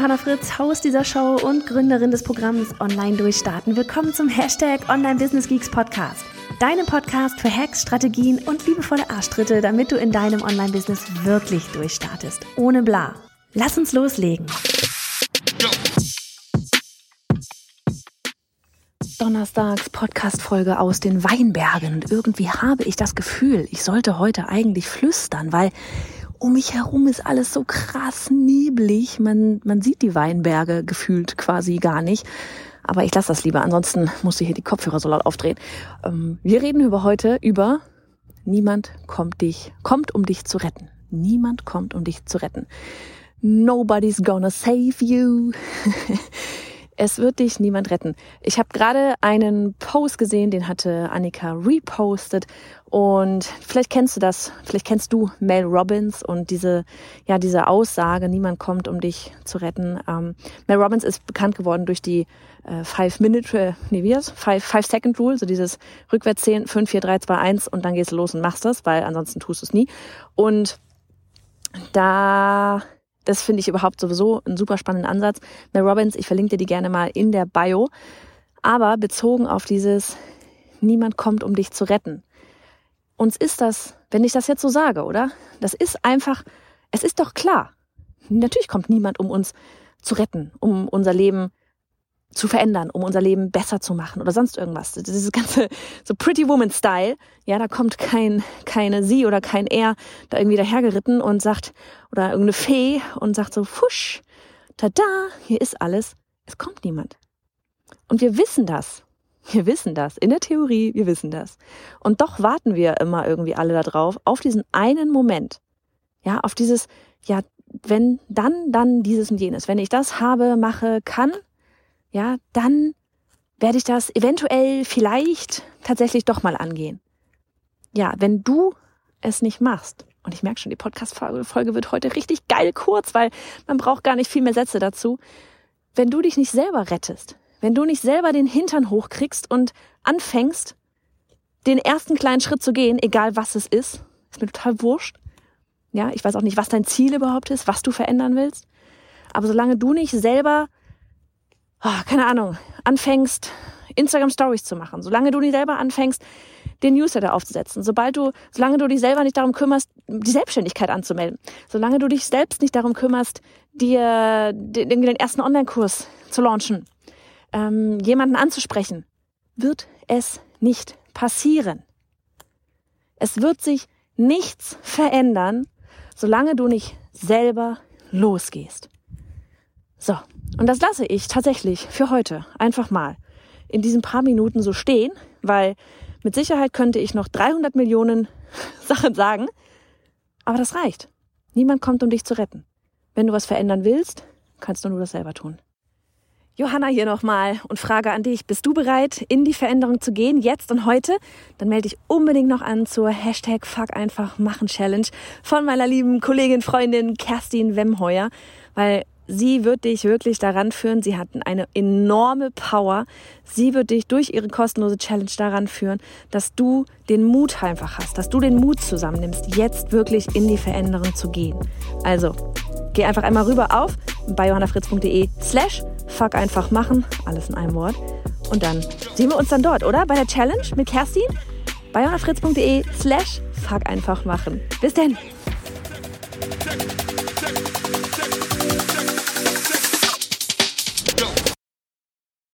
Johanna Fritz, Haus dieser Show und Gründerin des Programms Online Durchstarten. Willkommen zum Hashtag Online Business Geeks Podcast. Deinem Podcast für Hacks, Strategien und liebevolle Arschtritte, damit du in deinem Online-Business wirklich durchstartest. Ohne bla. Lass uns loslegen. Donnerstags Podcast-Folge aus den Weinbergen. Und irgendwie habe ich das Gefühl, ich sollte heute eigentlich flüstern, weil um mich herum ist alles so krass neblig. Man, man sieht die Weinberge gefühlt quasi gar nicht. Aber ich lasse das lieber, ansonsten muss ich hier die Kopfhörer so laut aufdrehen. Ähm, wir reden über heute über Niemand kommt dich, kommt um dich zu retten. Niemand kommt um dich zu retten. Nobody's gonna save you. Es wird dich niemand retten. Ich habe gerade einen Post gesehen, den hatte Annika repostet und vielleicht kennst du das, vielleicht kennst du Mel Robbins und diese ja diese Aussage, niemand kommt um dich zu retten. Ähm, Mel Robbins ist bekannt geworden durch die äh, Five Minute, äh, nee wie das? Five, Five Second Rule, so dieses rückwärts 10, 5, 4, 3, 2, 1 und dann gehst du los und machst das, weil ansonsten tust du es nie. Und da das finde ich überhaupt sowieso einen super spannenden Ansatz. Mel Robbins, ich verlinke dir die gerne mal in der Bio. Aber bezogen auf dieses, niemand kommt, um dich zu retten. Uns ist das, wenn ich das jetzt so sage, oder? Das ist einfach, es ist doch klar. Natürlich kommt niemand, um uns zu retten, um unser Leben zu verändern, um unser Leben besser zu machen oder sonst irgendwas. Dieses ganze so Pretty Woman Style, ja, da kommt kein keine sie oder kein er da irgendwie dahergeritten und sagt oder irgendeine Fee und sagt so fusch, tada, hier ist alles. Es kommt niemand. Und wir wissen das. Wir wissen das. In der Theorie, wir wissen das. Und doch warten wir immer irgendwie alle da drauf, auf diesen einen Moment. Ja, auf dieses, ja, wenn, dann, dann dieses und jenes. Wenn ich das habe, mache, kann, ja, dann werde ich das eventuell vielleicht tatsächlich doch mal angehen. Ja, wenn du es nicht machst, und ich merke schon, die Podcast-Folge wird heute richtig geil kurz, weil man braucht gar nicht viel mehr Sätze dazu. Wenn du dich nicht selber rettest, wenn du nicht selber den Hintern hochkriegst und anfängst, den ersten kleinen Schritt zu gehen, egal was es ist, ist mir total wurscht. Ja, ich weiß auch nicht, was dein Ziel überhaupt ist, was du verändern willst. Aber solange du nicht selber oh, keine Ahnung, anfängst, Instagram Stories zu machen, solange du nicht selber anfängst, den Newsletter aufzusetzen, sobald du, solange du dich selber nicht darum kümmerst, die Selbstständigkeit anzumelden, solange du dich selbst nicht darum kümmerst, dir den, den ersten Online-Kurs zu launchen, ähm, jemanden anzusprechen, wird es nicht passieren. Es wird sich nichts verändern, solange du nicht selber losgehst. So, und das lasse ich tatsächlich für heute einfach mal in diesen paar Minuten so stehen, weil mit Sicherheit könnte ich noch 300 Millionen Sachen sagen, aber das reicht. Niemand kommt, um dich zu retten. Wenn du was verändern willst, kannst du nur das selber tun. Johanna hier nochmal und frage an dich, bist du bereit, in die Veränderung zu gehen, jetzt und heute? Dann melde dich unbedingt noch an zur Hashtag Fuck einfach machen Challenge von meiner lieben Kollegin, Freundin Kerstin Wemheuer, weil Sie wird dich wirklich daran führen. Sie hat eine enorme Power. Sie wird dich durch ihre kostenlose Challenge daran führen, dass du den Mut einfach hast, dass du den Mut zusammennimmst, jetzt wirklich in die Veränderung zu gehen. Also, geh einfach einmal rüber auf bei johannafritz.de slash fuck einfach machen. Alles in einem Wort. Und dann sehen wir uns dann dort, oder? Bei der Challenge mit Kerstin? Bei johannafritz.de slash fuck einfach machen. Bis denn.